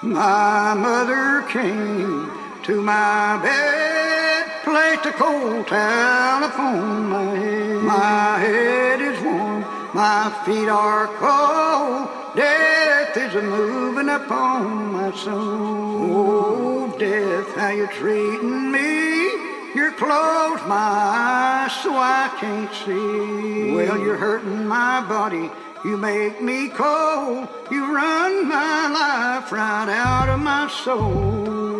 My mother came to my bed, placed a cold towel upon my head. My head is warm, my feet are cold. Death is a moving upon my soul. Oh, death, how you treating me? You're closed my eyes so I can't see. Well, you're hurting my body. You make me cold. You run my life right out of my soul.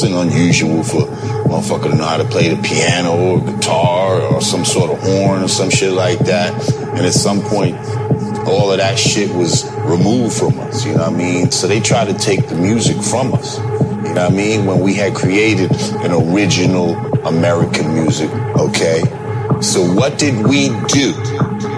Wasn't unusual for motherfucker to know how to play the piano or guitar or some sort of horn or some shit like that. And at some point, all of that shit was removed from us. You know what I mean? So they tried to take the music from us. You know what I mean? When we had created an original American music, okay? So what did we do?